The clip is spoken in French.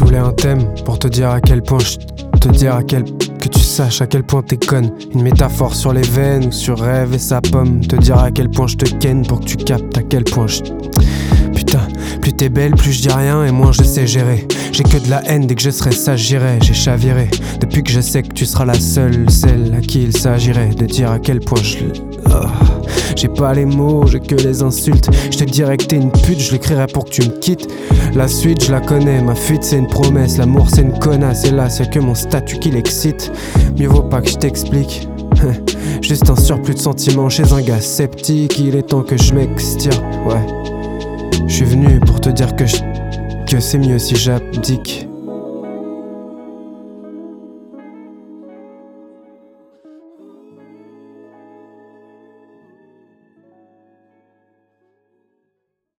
voulais un thème pour te dire à quel point je te dire à quel que tu saches à quel point t'es conne. Une métaphore sur les veines ou sur rêve et sa pomme. Te dire à quel point je te ken pour que tu captes à quel point je. Putain, plus t'es belle, plus je dis rien et moins je sais gérer. J'ai que de la haine dès que je serai sage, j'irai. J'ai chaviré depuis que je sais que tu seras la seule, celle à qui il s'agirait de dire à quel point je. Oh. J'ai pas les mots, j'ai que les insultes. Je te dirais que t'es une pute, je l'écrirai pour que tu me quittes. La suite, je la connais, ma fuite c'est une promesse. L'amour c'est une connasse, et là c'est que mon statut qui l'excite. Mieux vaut pas que je t'explique. Juste un surplus de sentiments chez un gars sceptique. Il est temps que je m'extire, ouais. Je suis venu pour te dire que, que c'est mieux si j'abdique.